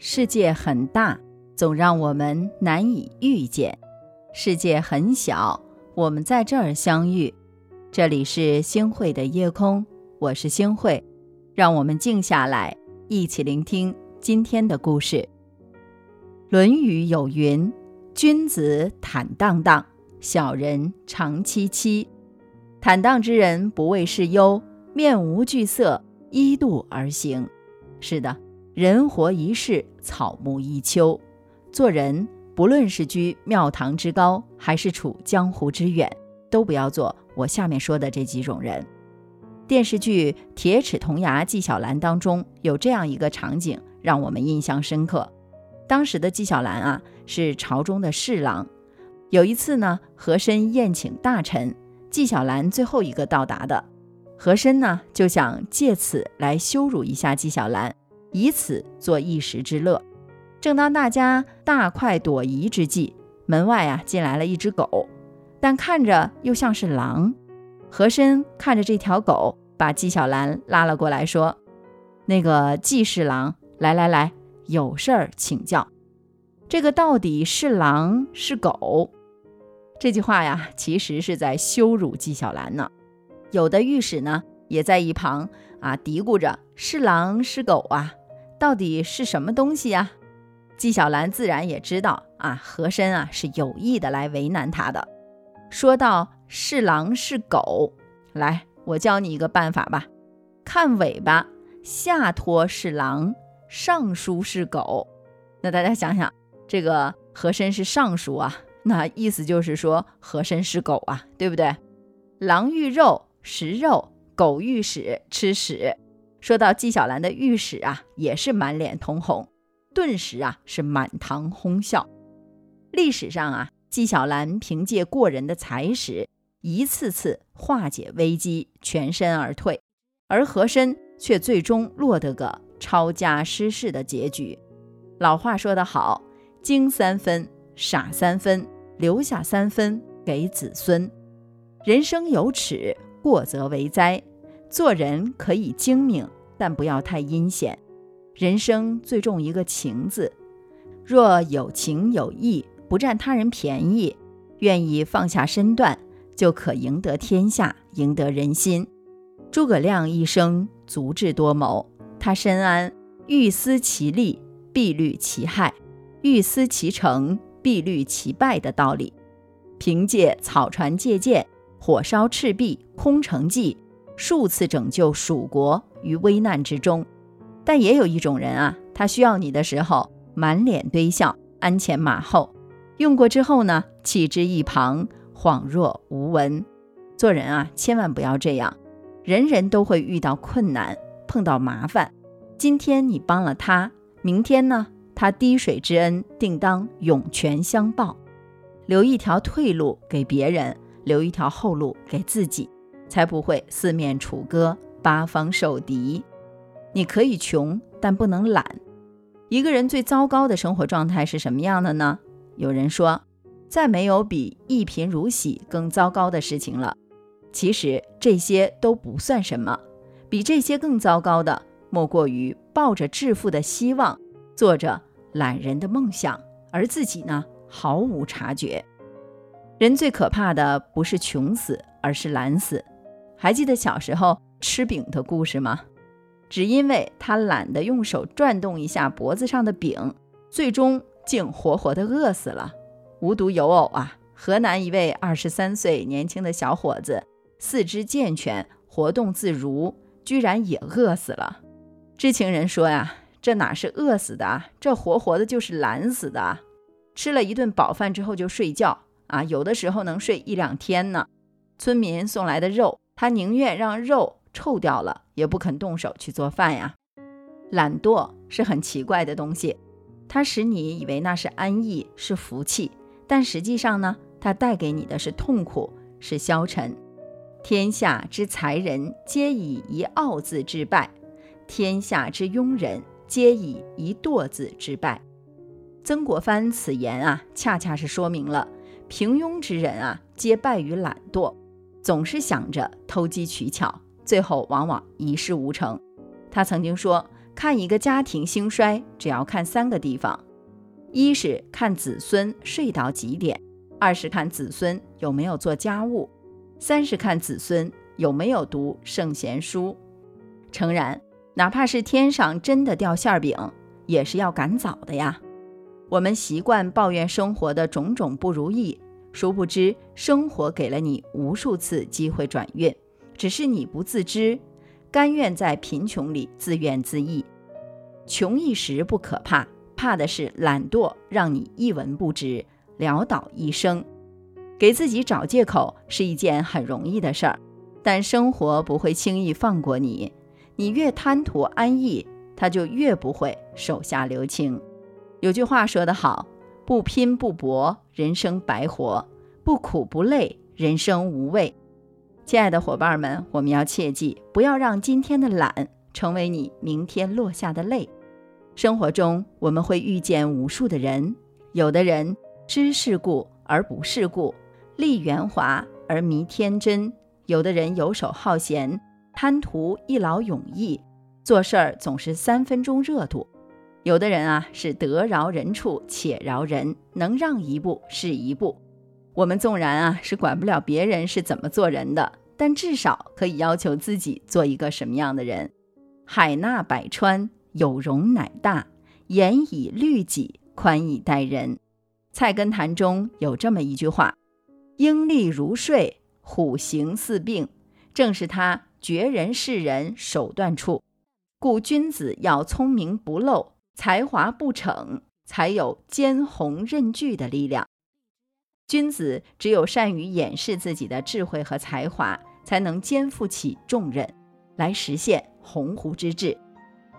世界很大，总让我们难以遇见；世界很小，我们在这儿相遇。这里是星汇的夜空，我是星汇，让我们静下来，一起聆听今天的故事。《论语》有云：“君子坦荡荡，小人长戚戚。坦荡之人不畏事忧，面无惧色，依度而行。”是的。人活一世，草木一秋。做人，不论是居庙堂之高，还是处江湖之远，都不要做我下面说的这几种人。电视剧《铁齿铜牙纪晓岚》当中有这样一个场景，让我们印象深刻。当时的纪晓岚啊，是朝中的侍郎。有一次呢，和珅宴请大臣，纪晓岚最后一个到达的，和珅呢就想借此来羞辱一下纪晓岚。以此做一时之乐。正当大家大快朵颐之际，门外啊进来了一只狗，但看着又像是狼。和珅看着这条狗，把纪晓岚拉了过来，说：“那个纪侍郎，来来来，有事儿请教。这个到底是狼是狗？”这句话呀，其实是在羞辱纪晓岚呢。有的御史呢，也在一旁啊嘀咕着：“是狼是狗啊？”到底是什么东西呀？纪晓岚自然也知道啊，和珅啊是有意的来为难他的。说到是狼是狗，来，我教你一个办法吧。看尾巴，下拖是狼，上书是狗。那大家想想，这个和珅是尚书啊，那意思就是说和珅是狗啊，对不对？狼遇肉食肉，狗遇屎吃屎。说到纪晓岚的御史啊，也是满脸通红，顿时啊是满堂哄笑。历史上啊，纪晓岚凭借过人的才识，一次次化解危机，全身而退；而和珅却最终落得个抄家失势的结局。老话说得好，精三分，傻三分，留下三分给子孙。人生有耻，过则为灾。做人可以精明，但不要太阴险。人生最重一个情字，若有情有义，不占他人便宜，愿意放下身段，就可赢得天下，赢得人心。诸葛亮一生足智多谋，他深谙欲思其利，必虑其害；欲思其成，必虑其败的道理。凭借草船借箭、火烧赤壁、空城计。数次拯救蜀国于危难之中，但也有一种人啊，他需要你的时候满脸堆笑，鞍前马后；用过之后呢，弃之一旁，恍若无闻。做人啊，千万不要这样。人人都会遇到困难，碰到麻烦。今天你帮了他，明天呢，他滴水之恩定当涌泉相报。留一条退路给别人，留一条后路给自己。才不会四面楚歌，八方受敌。你可以穷，但不能懒。一个人最糟糕的生活状态是什么样的呢？有人说，再没有比一贫如洗更糟糕的事情了。其实这些都不算什么，比这些更糟糕的，莫过于抱着致富的希望，做着懒人的梦想，而自己呢毫无察觉。人最可怕的不是穷死，而是懒死。还记得小时候吃饼的故事吗？只因为他懒得用手转动一下脖子上的饼，最终竟活活的饿死了。无独有偶啊，河南一位二十三岁年轻的小伙子，四肢健全，活动自如，居然也饿死了。知情人说呀，这哪是饿死的，这活活的就是懒死的。吃了一顿饱饭之后就睡觉啊，有的时候能睡一两天呢。村民送来的肉。他宁愿让肉臭掉了，也不肯动手去做饭呀。懒惰是很奇怪的东西，它使你以为那是安逸，是福气，但实际上呢，它带给你的是痛苦，是消沉。天下之才人，皆以一傲字致败；天下之庸人，皆以一惰字致败。曾国藩此言啊，恰恰是说明了平庸之人啊，皆败于懒惰。总是想着投机取巧，最后往往一事无成。他曾经说：“看一个家庭兴衰，只要看三个地方：一是看子孙睡到几点，二是看子孙有没有做家务，三是看子孙有没有读圣贤书。诚然，哪怕是天上真的掉馅饼，也是要赶早的呀。我们习惯抱怨生活的种种不如意，殊不知生活给了你无数次机会转运，只是你不自知，甘愿在贫穷里自怨自艾。穷一时不可怕，怕的是懒惰让你一文不值，潦倒一生。给自己找借口是一件很容易的事儿，但生活不会轻易放过你。你越贪图安逸，他就越不会手下留情。有句话说得好：“不拼不搏，人生白活；不苦不累，人生无味。”亲爱的伙伴们，我们要切记，不要让今天的懒成为你明天落下的泪。生活中，我们会遇见无数的人，有的人知世故而不世故，立圆滑而迷天真；有的人游手好闲。贪图一劳永逸，做事儿总是三分钟热度。有的人啊是得饶人处且饶人，能让一步是一步。我们纵然啊是管不了别人是怎么做人的，但至少可以要求自己做一个什么样的人。海纳百川，有容乃大；严以律己，宽以待人。《菜根谭》中有这么一句话：“鹰立如睡，虎行似病。”正是他。绝人世人手段处，故君子要聪明不露，才华不逞，才有兼鸿任巨的力量。君子只有善于掩饰自己的智慧和才华，才能肩负起重任，来实现鸿鹄之志。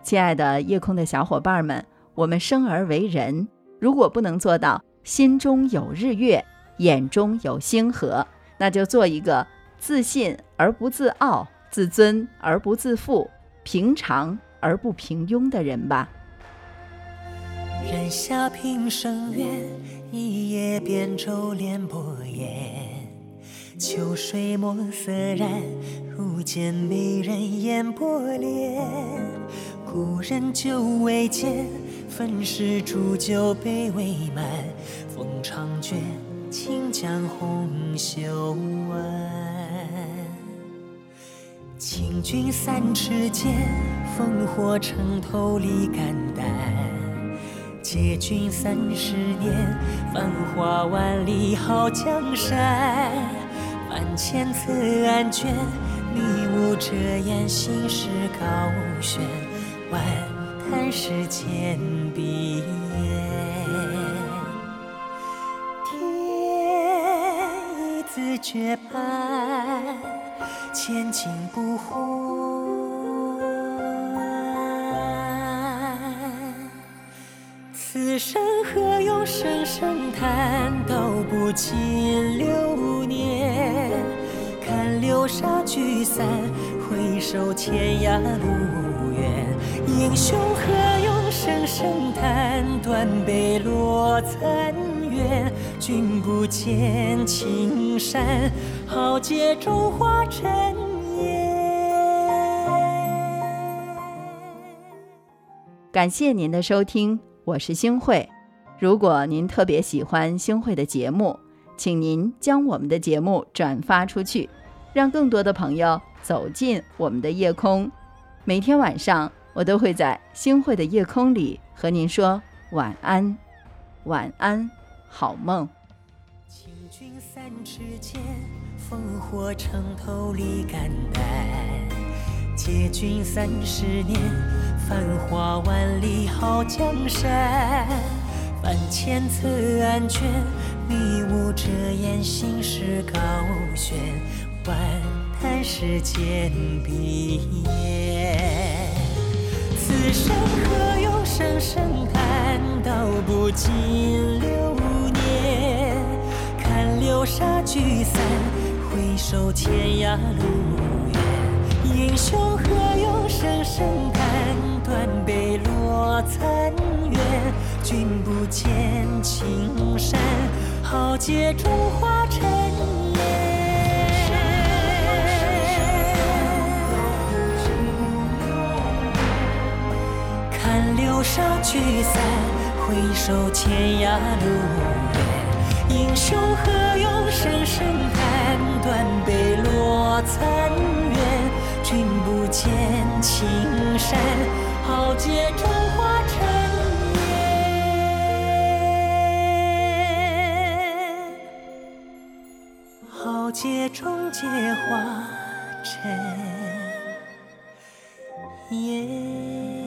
亲爱的夜空的小伙伴们，我们生而为人，如果不能做到心中有日月，眼中有星河，那就做一个自信而不自傲。自尊而不自负，平常而不平庸的人吧。人下平生缘，一叶扁舟连波烟。秋水墨色染，如见美人眼波涟。故人久未见，分时煮酒杯未满。风长卷，轻将红袖挽。请君三尺剑，烽火城头立肝胆。借君三十年，繁华万里好江山。万千次案卷，你无遮掩，心事高悬。万叹世间碧烟，天意自绝判。千金不换，叹？道不尽流年。看流沙聚散，回首天涯路远。英雄何用声声叹？断碑落残垣。君不见青山，豪杰中化尘烟。感谢您的收听，我是星慧。如果您特别喜欢星慧的节目，请您将我们的节目转发出去，让更多的朋友走进我们的夜空。每天晚上，我都会在星慧的夜空里和您说晚安，晚安，好梦。君三尺剑，烽火城头立肝胆。借君三十年，繁华万里好江山。万千次安全，迷雾遮掩，心事高悬。万叹世间碧烟，此生何用声声叹？道不尽流年。看。流沙聚散，回首天涯路远。英雄何用声声叹？断碑落残垣。君不见青山，豪杰中化尘烟。看流沙聚散，回首天涯路远。英雄何用声声叹，断碑落残垣。君不见青山，豪杰中化豪杰终结化尘烟。